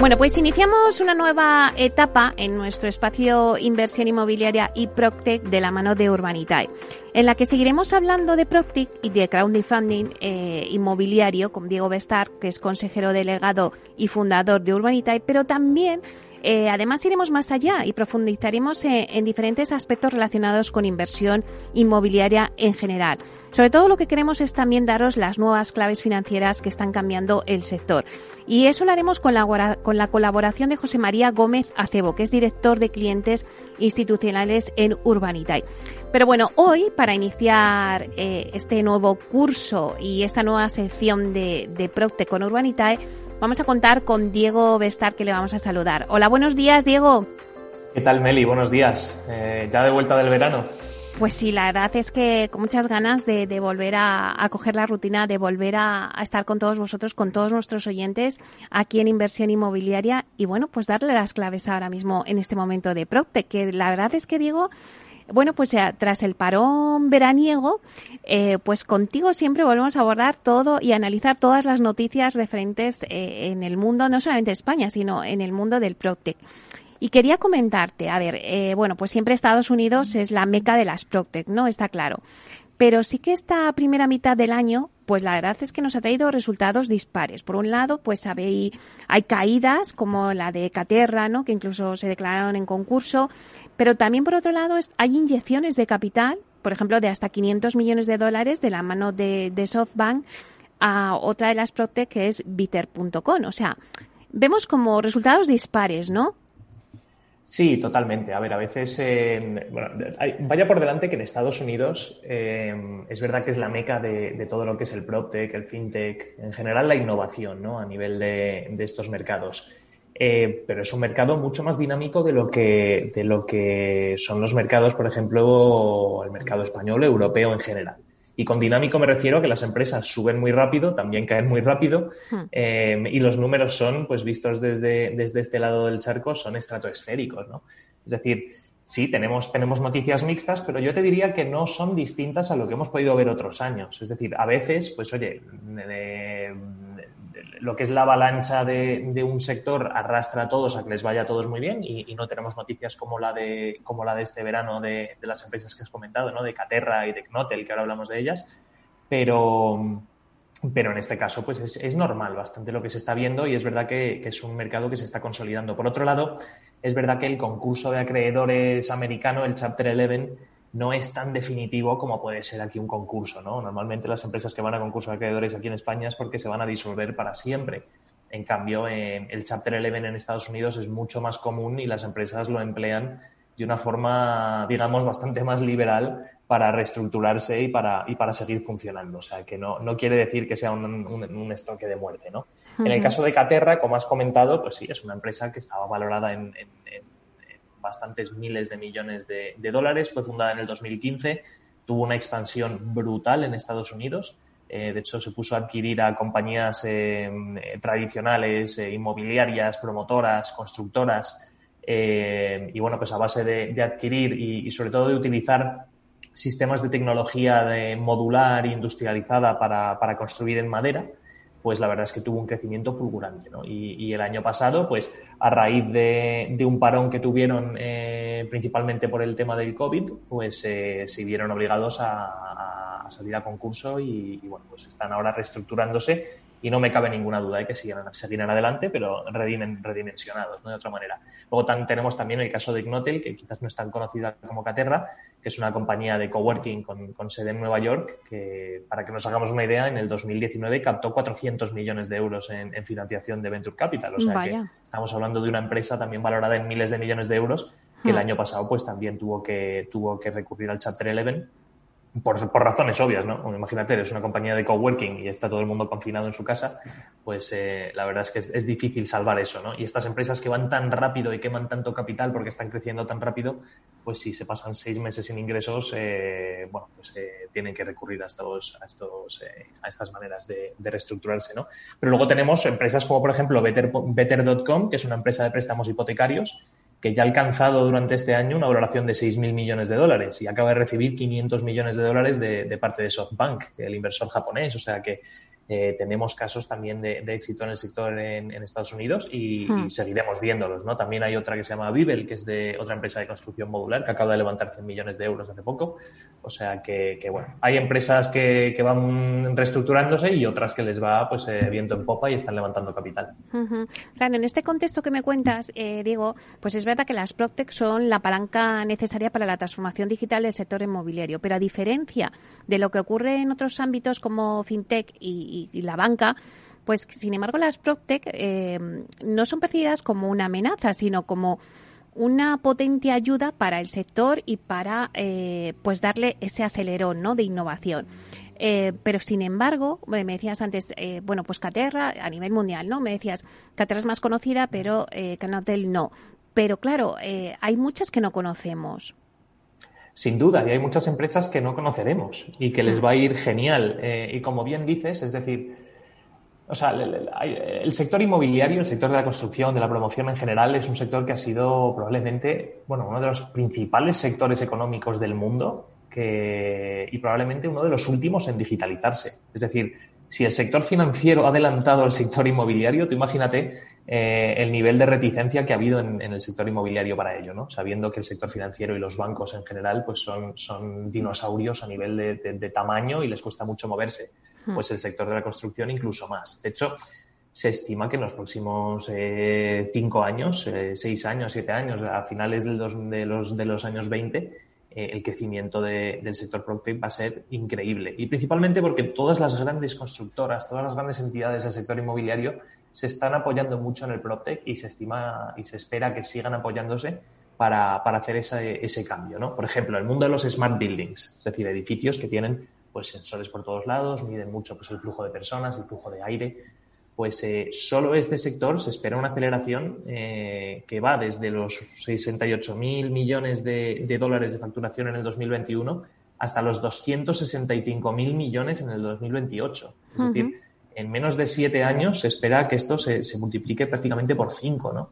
Bueno, pues iniciamos una nueva etapa en nuestro espacio inversión inmobiliaria y Proctec de la mano de Urbanitae, en la que seguiremos hablando de Proctec y de crowdfunding eh, inmobiliario con Diego Bestar, que es consejero delegado y fundador de Urbanitae, pero también eh, además, iremos más allá y profundizaremos en, en, diferentes aspectos relacionados con inversión inmobiliaria en general. Sobre todo lo que queremos es también daros las nuevas claves financieras que están cambiando el sector. Y eso lo haremos con la, colaboración de José María Gómez Acebo, que es director de clientes institucionales en Urbanitae. Pero bueno, hoy, para iniciar eh, este nuevo curso y esta nueva sección de, de Procte con Urbanitae, Vamos a contar con Diego Bestar, que le vamos a saludar. Hola, buenos días, Diego. ¿Qué tal, Meli? Buenos días. Eh, ¿Ya de vuelta del verano? Pues sí, la verdad es que con muchas ganas de, de volver a, a, coger la rutina, de volver a, a, estar con todos vosotros, con todos nuestros oyentes aquí en Inversión Inmobiliaria y bueno, pues darle las claves ahora mismo en este momento de Procte, que la verdad es que Diego bueno, pues ya, tras el parón veraniego, eh, pues contigo siempre volvemos a abordar todo y analizar todas las noticias referentes eh, en el mundo, no solamente España, sino en el mundo del Proctec. Y quería comentarte, a ver, eh, bueno, pues siempre Estados Unidos es la meca de las Proctec, ¿no? Está claro. Pero sí que esta primera mitad del año, pues la verdad es que nos ha traído resultados dispares. Por un lado, pues hay, hay caídas como la de Caterra, ¿no? que incluso se declararon en concurso, pero también por otro lado hay inyecciones de capital, por ejemplo, de hasta 500 millones de dólares de la mano de, SoftBank a otra de las Proctec que es Bitter.com. O sea, vemos como resultados dispares, ¿no? Sí, totalmente. A ver, a veces, eh, bueno, vaya por delante que en Estados Unidos eh, es verdad que es la meca de, todo lo que es el PropTech, el FinTech, en general la innovación ¿no? a nivel de estos mercados. Eh, pero es un mercado mucho más dinámico de lo, que, de lo que son los mercados, por ejemplo, el mercado español, europeo en general. Y con dinámico me refiero a que las empresas suben muy rápido, también caen muy rápido, eh, y los números son, pues vistos desde, desde este lado del charco, son estratosféricos, ¿no? Es decir, sí, tenemos, tenemos noticias mixtas, pero yo te diría que no son distintas a lo que hemos podido ver otros años. Es decir, a veces, pues oye, eh, lo que es la avalancha de, de, un sector arrastra a todos a que les vaya a todos muy bien y, no tenemos noticias como la de, como la de este verano de, de, las empresas que has comentado, ¿no? de Caterra y de Knotel, que ahora hablamos de ellas, pero, pero en este caso pues es, es normal bastante lo que se está viendo y es verdad que, que, es un mercado que se está consolidando. Por otro lado, es verdad que el concurso de acreedores americano, el Chapter 11, no es tan definitivo como puede ser aquí un concurso, ¿no? Normalmente las empresas que van a concurso de acreedores aquí en España es porque se van a disolver para siempre. En cambio, eh, el Chapter 11 en Estados Unidos es mucho más común y las empresas lo emplean de una forma, digamos, bastante más liberal para reestructurarse y para, y para seguir funcionando. O sea, que no, no quiere decir que sea un, un, un estoque de muerte, ¿no? Uh -huh. En el caso de Caterra, como has comentado, pues sí, es una empresa que estaba valorada en, en, en bastantes miles de millones de, dólares. Fue fundada en el 2015, tuvo una expansión brutal en Estados Unidos. Eh, de hecho, se puso a adquirir a compañías eh, tradicionales, eh, inmobiliarias, promotoras, constructoras. y bueno, pues a base de, adquirir y, sobre todo de utilizar sistemas de tecnología de modular industrializada para construir en madera, pues la verdad es que tuvo un crecimiento fulgurante. ¿no? Y, y, el año pasado, pues a raíz de, de un parón que tuvieron eh, principalmente por el tema del COVID, pues eh, se vieron obligados a, salir a concurso y, y, bueno, pues están ahora reestructurándose y no me cabe ninguna duda de que seguirán, seguirán adelante, pero redimen, redimensionados, ¿no? De otra manera. Luego tan, tenemos también el caso de Ignotel, que quizás no es tan conocida como Caterra, que es una compañía de coworking con, con sede en Nueva York, que para que nos hagamos una idea, en el 2019 captó 400 millones de euros en, en financiación de Venture Capital. O sea Vaya. que estamos hablando de una empresa también valorada en miles de millones de euros, que hmm. el año pasado pues también tuvo que, tuvo que recurrir al Chapter 11 por, por, razones obvias, ¿no? Imagínate, eres una compañía de coworking y está todo el mundo confinado en su casa, pues eh, la verdad es que es, difícil salvar eso, ¿no? Y estas empresas que van tan rápido y queman tanto capital porque están creciendo tan rápido, pues si se pasan seis meses sin ingresos, eh, bueno, pues eh, tienen que recurrir a, estos, a, estos, eh, a estas maneras de, de, reestructurarse, ¿no? Pero luego tenemos empresas como, por ejemplo, Better.com, Better que es una empresa de préstamos hipotecarios, que ya ha alcanzado durante este año una valoración de 6.000 millones de dólares y acaba de recibir 500 millones de dólares de, de parte de SoftBank, el inversor japonés. O sea que eh, tenemos casos también de, éxito en el sector en, Estados Unidos y, hmm. seguiremos viéndolos, ¿no? También hay otra que se llama Bibel, que es de otra empresa de construcción modular que acaba de levantar 100 millones de euros hace poco. O sea que, bueno, hay empresas que, van reestructurándose y otras que les va pues eh, viento en popa y están levantando capital. Claro, en este contexto que me cuentas, eh, Diego, pues es verdad que las Proctec son la palanca necesaria para la transformación digital del sector inmobiliario, pero a diferencia de lo que ocurre en otros ámbitos como FinTech y y, la banca, pues sin embargo las PropTech eh, no son percibidas como una amenaza, sino como una potente ayuda para el sector y para eh, pues darle ese acelerón ¿no? de innovación. Eh, pero sin embargo, me decías antes, bueno, pues Caterra a nivel mundial, ¿no? Me decías, Caterra es más conocida, pero Canatel no. Pero claro, hay muchas que no conocemos. Sin duda, y hay muchas empresas que no conoceremos y que les mm. va a ir genial. Eh, y como bien dices, es decir, o sea, el, sector inmobiliario, el sector de la construcción, de la promoción en general, es un sector que ha sido probablemente, bueno, uno de los principales sectores económicos del mundo que, y probablemente uno de los últimos en digitalizarse. Es decir, si el sector financiero ha adelantado al sector inmobiliario, tú imagínate eh, el nivel de reticencia que ha habido en, el sector inmobiliario para ello, ¿no? Sabiendo que el sector financiero y los bancos en general pues son, son dinosaurios a nivel de, tamaño y les cuesta mucho moverse. Hmm. Pues el sector de la construcción incluso más. De hecho, se estima que en los próximos eh, cinco años, eh, seis años, siete años, a finales de, los, de los años 20, el crecimiento del sector PropTech va a ser increíble. Y principalmente porque todas las grandes constructoras, todas las grandes entidades del sector inmobiliario se están apoyando mucho en el PropTech y se estima y se espera que sigan apoyándose para, hacer ese, cambio. ¿no? Por ejemplo, el mundo de los smart buildings, es decir, edificios que tienen pues, sensores por todos lados, miden mucho pues, el flujo de personas, el flujo de aire. Pues eh, solo este sector se espera una aceleración eh, que va desde los 68 mil millones de, dólares de facturación en el 2021 hasta los 265 mil millones en el 2028. Es decir, en menos de siete años se espera que esto se, multiplique prácticamente por cinco, ¿no?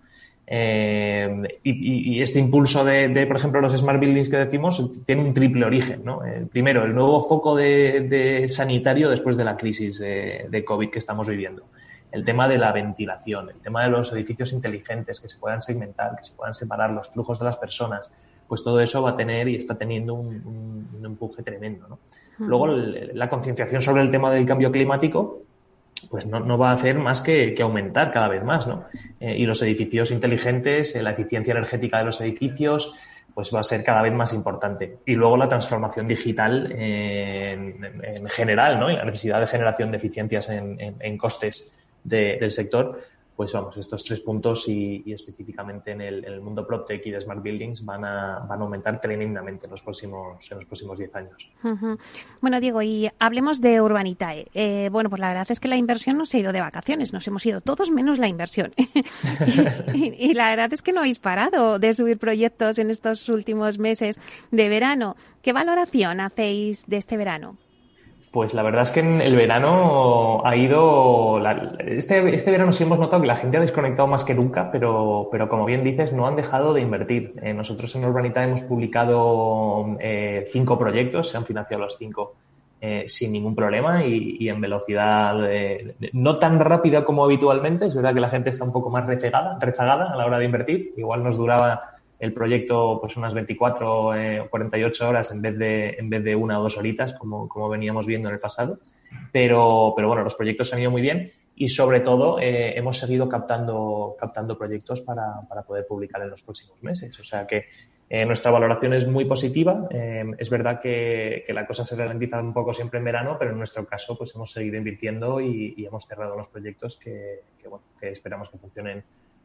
Eh, y, este impulso de, por ejemplo, los smart buildings que decimos, tiene un triple origen. ¿no? primero, el nuevo foco de, sanitario después de la crisis de, COVID que estamos viviendo. El tema de la ventilación, el tema de los edificios inteligentes que se puedan segmentar, que se puedan separar los flujos de las personas, pues todo eso va a tener y está teniendo un, empuje tremendo. ¿no? Luego, la concienciación sobre el tema del cambio climático, pues no, va a hacer más que, aumentar cada vez más, ¿no? Eh, y los edificios inteligentes, eh, la eficiencia energética de los edificios, pues va a ser cada vez más importante. Y luego la transformación digital en, general, ¿no? Y la necesidad de generación de eficiencias en, costes del sector, pues vamos, estos tres puntos y, específicamente en el, mundo PropTech y de Smart Buildings van a, van a aumentar tremendamente en los próximos, en los próximos 10 años. Bueno, Diego, y hablemos de Urbanitae. Eh, bueno, pues la verdad es que la inversión no se ha ido de vacaciones, nos hemos ido todos menos la inversión. y, la verdad es que no habéis parado de subir proyectos en estos últimos meses de verano. ¿Qué valoración hacéis de este verano? Pues la verdad es que en el verano ha ido. este, este verano sí hemos notado que la gente ha desconectado más que nunca, pero, pero como bien dices, no han dejado de invertir. Eh, nosotros en Urbanita hemos publicado eh, cinco proyectos, se han financiado los cinco eh, sin ningún problema y, en velocidad no tan rápida como habitualmente. Es verdad que la gente está un poco más rezagada, rezagada a la hora de invertir. Igual nos duraba el proyecto pues unas 24 o 48 horas en vez de en vez de una o dos horitas como, como veníamos viendo en el pasado. Pero pero bueno los proyectos han ido muy bien y sobre todo eh, hemos seguido captando captando proyectos para, para, poder publicar en los próximos meses. O sea que eh, nuestra valoración es muy positiva. Eh, es verdad que, que, la cosa se ralentiza un poco siempre en verano pero en nuestro caso pues hemos seguido invirtiendo y, hemos cerrado los proyectos que, que esperamos que funcionen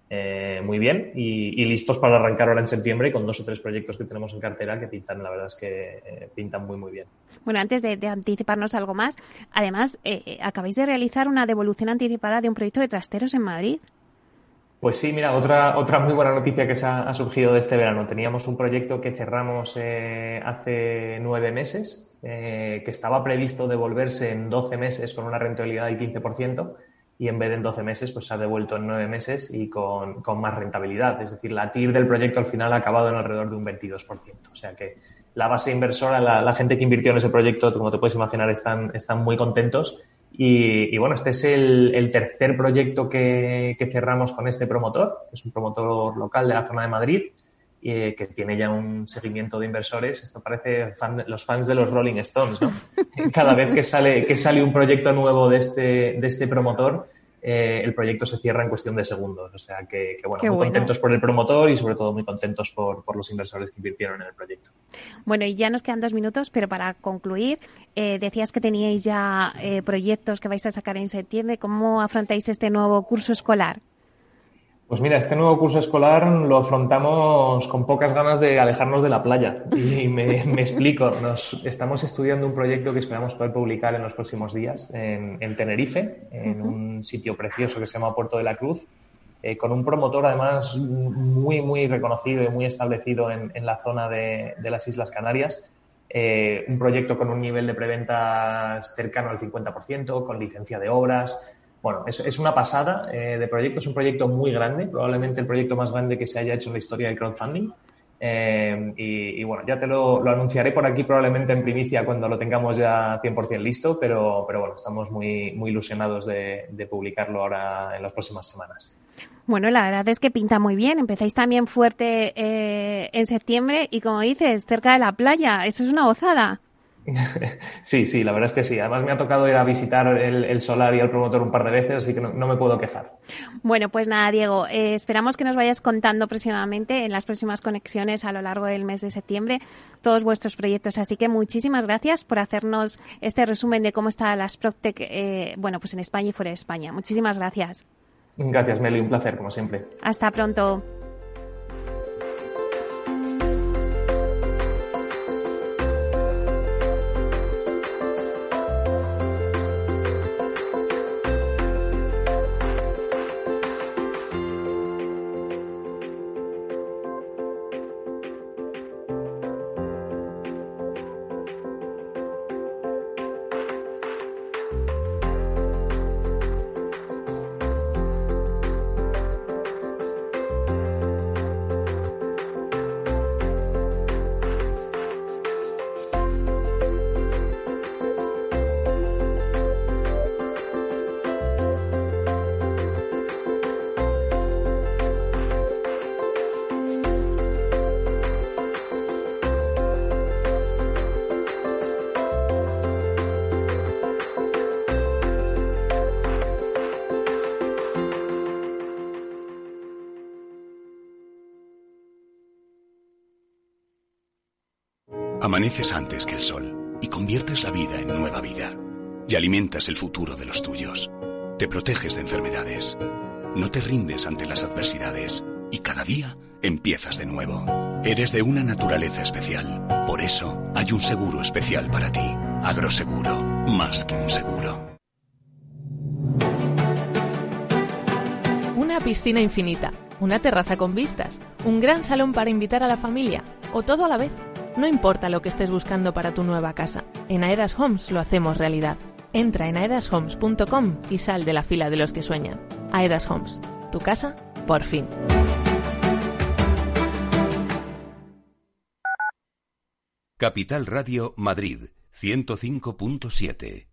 eh, muy bien y, listos para arrancar ahora en septiembre con dos o tres proyectos que tenemos en cartera que pintan, la verdad es que eh, pintan muy, muy bien. Bueno, antes de, anticiparnos algo más, además, eh, acabáis de realizar una devolución anticipada de un proyecto de trasteros en Madrid. Pues sí, mira, otra, otra muy buena noticia que se ha, surgido de este verano. Teníamos un proyecto que cerramos hace nueve meses, que estaba previsto devolverse en 12 meses con una rentabilidad del 15% y en vez de en 12 meses, pues se ha devuelto en 9 meses y con, con, más rentabilidad. Es decir, la TIR del proyecto al final ha acabado en alrededor de un 22%. O sea que la base inversora, la, gente que invirtió en ese proyecto, como te puedes imaginar, están, están muy contentos Y, bueno, este es el, tercer proyecto que, cerramos con este promotor, es un promotor local de la zona de Madrid, y que tiene ya un seguimiento de inversores. Esto parece los fans de los Rolling Stones, ¿no? Cada vez que sale, que sale un proyecto nuevo de este, de este promotor, eh, el proyecto se cierra en cuestión de segundos. O sea que, bueno, muy contentos por el promotor y sobre todo muy contentos por, por, los inversores que invirtieron en el proyecto. Bueno, y ya nos quedan dos minutos, pero para concluir, eh, decías que teníais ya eh, proyectos que vais a sacar en septiembre. ¿Cómo afrontáis este nuevo curso escolar? Pues mira, este nuevo curso escolar lo afrontamos con pocas ganas de alejarnos de la playa. Y me, explico. Nos, estamos estudiando un proyecto que esperamos poder publicar en los próximos días en, Tenerife, en un sitio precioso que se llama Puerto de la Cruz, eh, con un promotor además muy, muy reconocido y muy establecido en, la zona de, las Islas Canarias. Eh, un proyecto con un nivel de preventas cercano al 50%, con licencia de obras, bueno, es, una pasada eh, de proyecto, es un proyecto muy grande, probablemente el proyecto más grande que se haya hecho en la historia del crowdfunding. Eh, y, bueno, ya te lo, anunciaré por aquí probablemente en primicia cuando lo tengamos ya 100% listo, pero, pero bueno, estamos muy, muy ilusionados de, publicarlo ahora en las próximas semanas. Bueno, la verdad es que pinta muy bien. Empezáis también fuerte eh, en septiembre y como dices, cerca de la playa. Eso es una gozada. Sí, sí, la verdad es que sí. Además me ha tocado ir a visitar el, solar y el promotor un par de veces, así que no, me puedo quejar. Bueno, pues nada, Diego, eh, esperamos que nos vayas contando próximamente en las próximas conexiones a lo largo del mes de septiembre todos vuestros proyectos. Así que muchísimas gracias por hacernos este resumen de cómo está las Proctec, eh, bueno, pues en España y fuera de España. Muchísimas gracias. Gracias, Meli, un placer, como siempre. Hasta pronto. Amaneces antes que el sol y conviertes la vida en nueva vida. Y alimentas el futuro de los tuyos. Te proteges de enfermedades. No te rindes ante las adversidades. Y cada día empiezas de nuevo. Eres de una naturaleza especial. Por eso hay un seguro especial para ti. Agroseguro. Más que un seguro. Una piscina infinita. Una terraza con vistas. Un gran salón para invitar a la familia. O todo a la vez. No importa lo que estés buscando para tu nueva casa, en Aedas Homes lo hacemos realidad. Entra en aedashomes.com y sal de la fila de los que sueñan. Aedas Homes, tu casa, por fin. Capital Radio Madrid 105.7